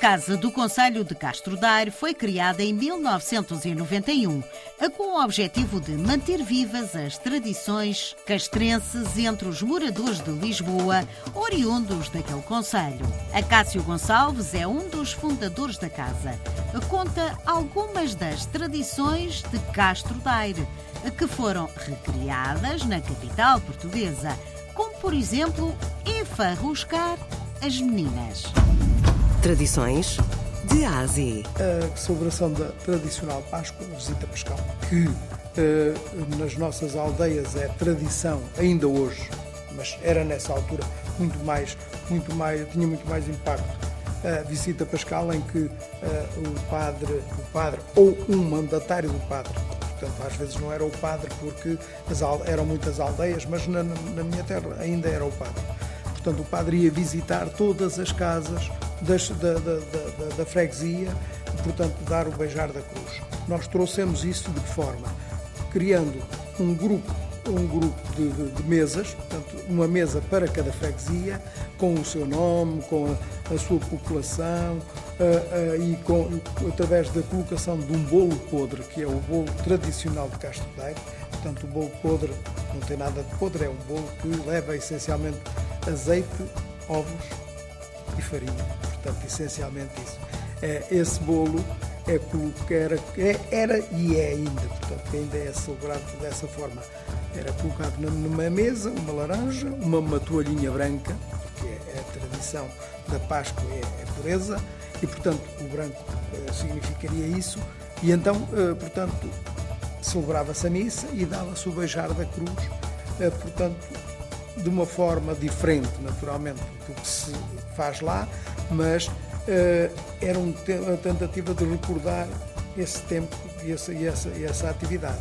Casa do Conselho de Castro Daire foi criada em 1991, com o objetivo de manter vivas as tradições castrenses entre os moradores de Lisboa, oriundos daquele conselho. Acácio Gonçalves é um dos fundadores da casa. Conta algumas das tradições de Castro Daire, que foram recriadas na capital portuguesa, como por exemplo enfarruscar as meninas. Tradições de A a celebração da tradicional Páscoa, visita pascal, que eh, nas nossas aldeias é tradição ainda hoje, mas era nessa altura muito mais, muito mais, tinha muito mais impacto. A visita pascal em que eh, o padre, o padre ou um mandatário do padre, portanto às vezes não era o padre porque eram muitas aldeias, mas na, na minha terra ainda era o padre. Portanto, o padre ia visitar todas as casas das- da, da- da- da- freguesia, portanto, dar o beijar da cruz. Nós trouxemos isso de que forma? Criando um grupo, um grupo de, de- de mesas, portanto, uma mesa para cada freguesia, com o seu nome, com a, a sua população, ah, ah, e com, através da colocação de um bolo podre, que é o bolo tradicional de Castro Daire. Portanto, o bolo podre não tem nada de podre, é um bolo que leva essencialmente azeite, ovos e farinha. Portanto, essencialmente isso. É, esse bolo é colo- que era, é- era e é ainda, portanto, que ainda é celebrado dessa forma. Era colocado numa mesa, uma laranja, uma, uma toalhinha branca, porque é, a tradição da Páscoa, é, é pureza, e portanto o branco eh, significaria isso, e então, eh, portanto, celebrava-se a missa e dava-se o beijar da cruz, eh, portanto, de uma forma diferente, naturalmente, do que se faz lá, mas eh, era um uma tentativa de recordar esse tempo e essa, e essa, e essa atividade.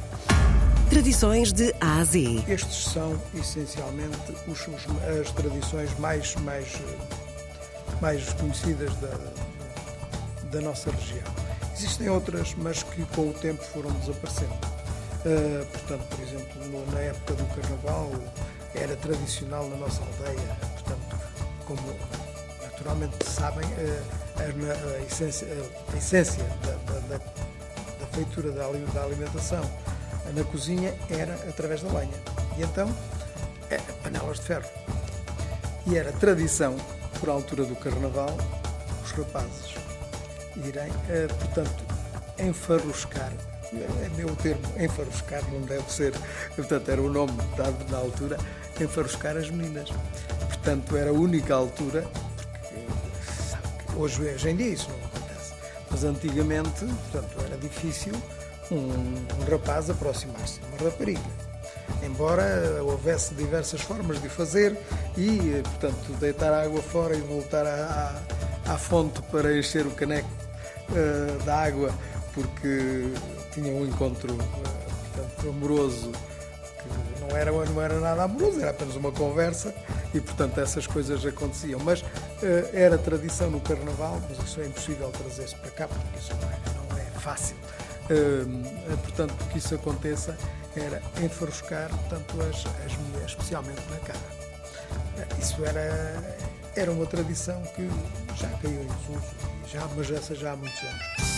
Tradições de A a Z. Estes são essencialmente os- os- as tradições mais, mais, eh, mais conhecidas da, da nossa região. Existem outras, mas que com o tempo foram desaparecendo. Uh, portanto, por exemplo, na época do Carnaval era tradicional na nossa aldeia, portanto, como naturalmente sabem, uh, a, a essência, a essência da, da- da- feitura da da alimentação na cozinha era através da lenha. E então, é, panelas de ferro. E era tradição, por altura do Carnaval, os rapazes irem, eh, portanto, enfarruscar. É meu termo, enfarruscar, não deve ser, portanto, era o nome dado na altura, enfarruscar as meninas. Portanto, era a única altura, porque hoje, hoje em dia isso não acontece, mas antigamente, portanto, era difícil um, um rapaz aproximar-se de uma rapariga embora houvesse diversas formas de fazer e, portanto, deitar a água fora e voltar à, à, fonte para encher o caneco eh, da água, porque tinha um encontro eh, portanto, amoroso que não era, não era nada amoroso, era apenas uma conversa e, portanto, essas coisas aconteciam. Mas eh, era tradição no Carnaval, mas isso é impossível trazer-se para cá, porque isso não é, não é fácil. Hum, portanto, que isso aconteça era enfarruscar portanto, as, as mulheres, especialmente na cara. Eh, Isso era, era uma tradição que já caiu em desuso, já, mas essa já há muitos anos.